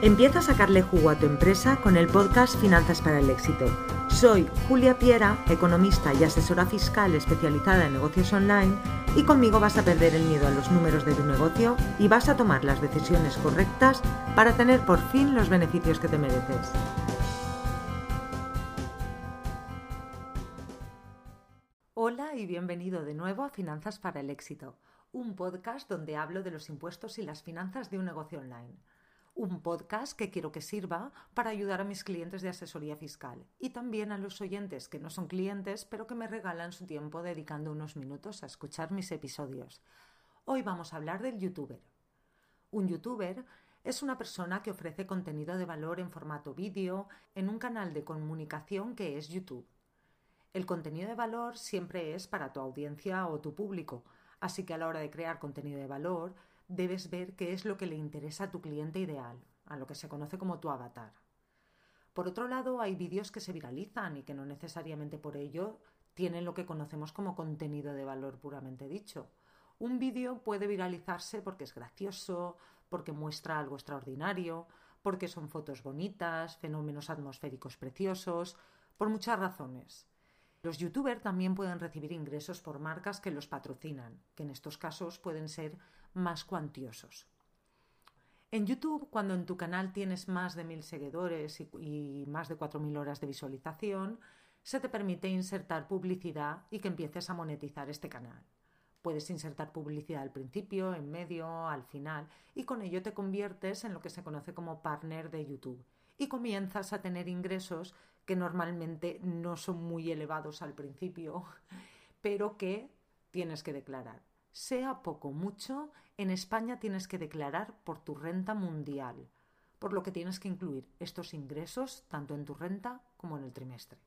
Empieza a sacarle jugo a tu empresa con el podcast Finanzas para el Éxito. Soy Julia Piera, economista y asesora fiscal especializada en negocios online y conmigo vas a perder el miedo a los números de tu negocio y vas a tomar las decisiones correctas para tener por fin los beneficios que te mereces. Hola y bienvenido de nuevo a Finanzas para el Éxito, un podcast donde hablo de los impuestos y las finanzas de un negocio online un podcast que quiero que sirva para ayudar a mis clientes de asesoría fiscal y también a los oyentes que no son clientes pero que me regalan su tiempo dedicando unos minutos a escuchar mis episodios. Hoy vamos a hablar del youtuber. Un youtuber es una persona que ofrece contenido de valor en formato vídeo en un canal de comunicación que es YouTube. El contenido de valor siempre es para tu audiencia o tu público, así que a la hora de crear contenido de valor debes ver qué es lo que le interesa a tu cliente ideal, a lo que se conoce como tu avatar. Por otro lado, hay vídeos que se viralizan y que no necesariamente por ello tienen lo que conocemos como contenido de valor puramente dicho. Un vídeo puede viralizarse porque es gracioso, porque muestra algo extraordinario, porque son fotos bonitas, fenómenos atmosféricos preciosos, por muchas razones. Los youtubers también pueden recibir ingresos por marcas que los patrocinan, que en estos casos pueden ser más cuantiosos. En YouTube, cuando en tu canal tienes más de mil seguidores y, más de cuatro mil horas de visualización, se te permite insertar publicidad y que empieces a monetizar este canal. Puedes insertar publicidad al principio, en medio, al final, y con ello te conviertes en lo que se conoce como partner de YouTube y comienzas a tener ingresos que normalmente no son muy elevados al principio, pero que tienes que declarar sea poco mucho, en España tienes que declarar por tu renta mundial, por lo que tienes que incluir estos ingresos tanto en tu renta como en el trimestre.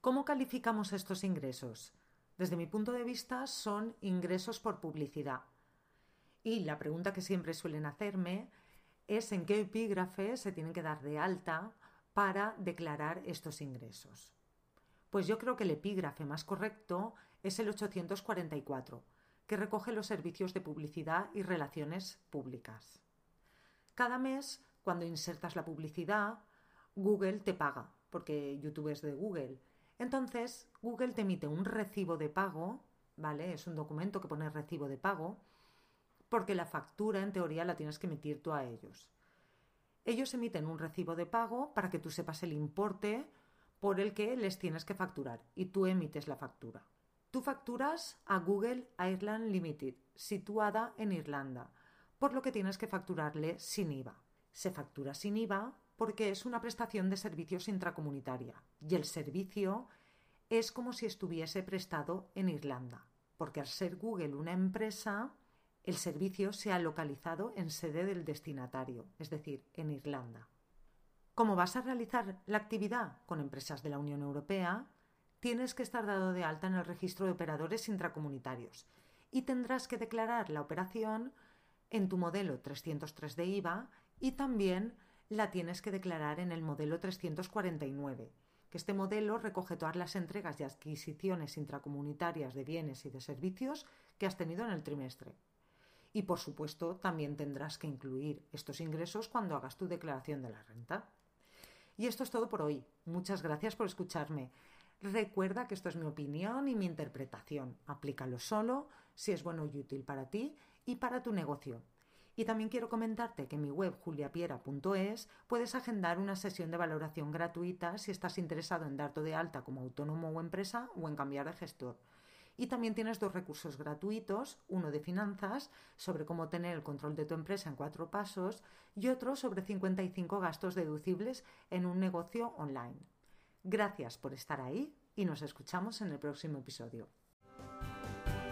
¿Cómo calificamos estos ingresos? Desde mi punto de vista son ingresos por publicidad. Y la pregunta que siempre suelen hacerme es en qué epígrafe se tienen que dar de alta para declarar estos ingresos. Pues yo creo que el epígrafe más correcto es el 844, que recoge los servicios de publicidad y relaciones públicas. Cada mes, cuando insertas la publicidad, Google te paga, porque YouTube es de Google. Entonces, Google te emite un recibo de pago, ¿vale? Es un documento que pone recibo de pago, porque la factura en teoría la tienes que emitir tú a ellos. Ellos emiten un recibo de pago para que tú sepas el importe por el que les tienes que facturar y tú emites la factura. Tú facturas a Google Ireland Limited, situada en Irlanda, por lo que tienes que facturarle sin IVA. Se factura sin IVA porque es una prestación de servicios intracomunitaria y el servicio es como si estuviese prestado en Irlanda, porque al ser Google una empresa, el servicio se ha localizado en sede del destinatario, es decir, en Irlanda. Como vas a realizar la actividad con empresas de la Unión Europea, tienes que estar dado de alta en el registro de operadores intracomunitarios y tendrás que declarar la operación en tu modelo 303 de IVA y también la tienes que declarar en el modelo 349, que este modelo recoge todas las entregas y adquisiciones intracomunitarias de bienes y de servicios que has tenido en el trimestre. Y por supuesto también tendrás que incluir estos ingresos cuando hagas tu declaración de la renta. Y esto es todo por hoy. Muchas gracias por escucharme. Recuerda que esto es mi opinión y mi interpretación. Aplícalo solo si es bueno y útil para ti y para tu negocio. Y también quiero comentarte que en mi web juliapiera.es puedes agendar una sesión de valoración gratuita si estás interesado en darte de alta como autónomo o empresa o en cambiar de gestor. Y también tienes dos recursos gratuitos, uno de finanzas, sobre cómo tener el control de tu empresa en cuatro pasos, y otro sobre 55 gastos deducibles en un negocio online. Gracias por estar ahí y nos escuchamos en el próximo episodio.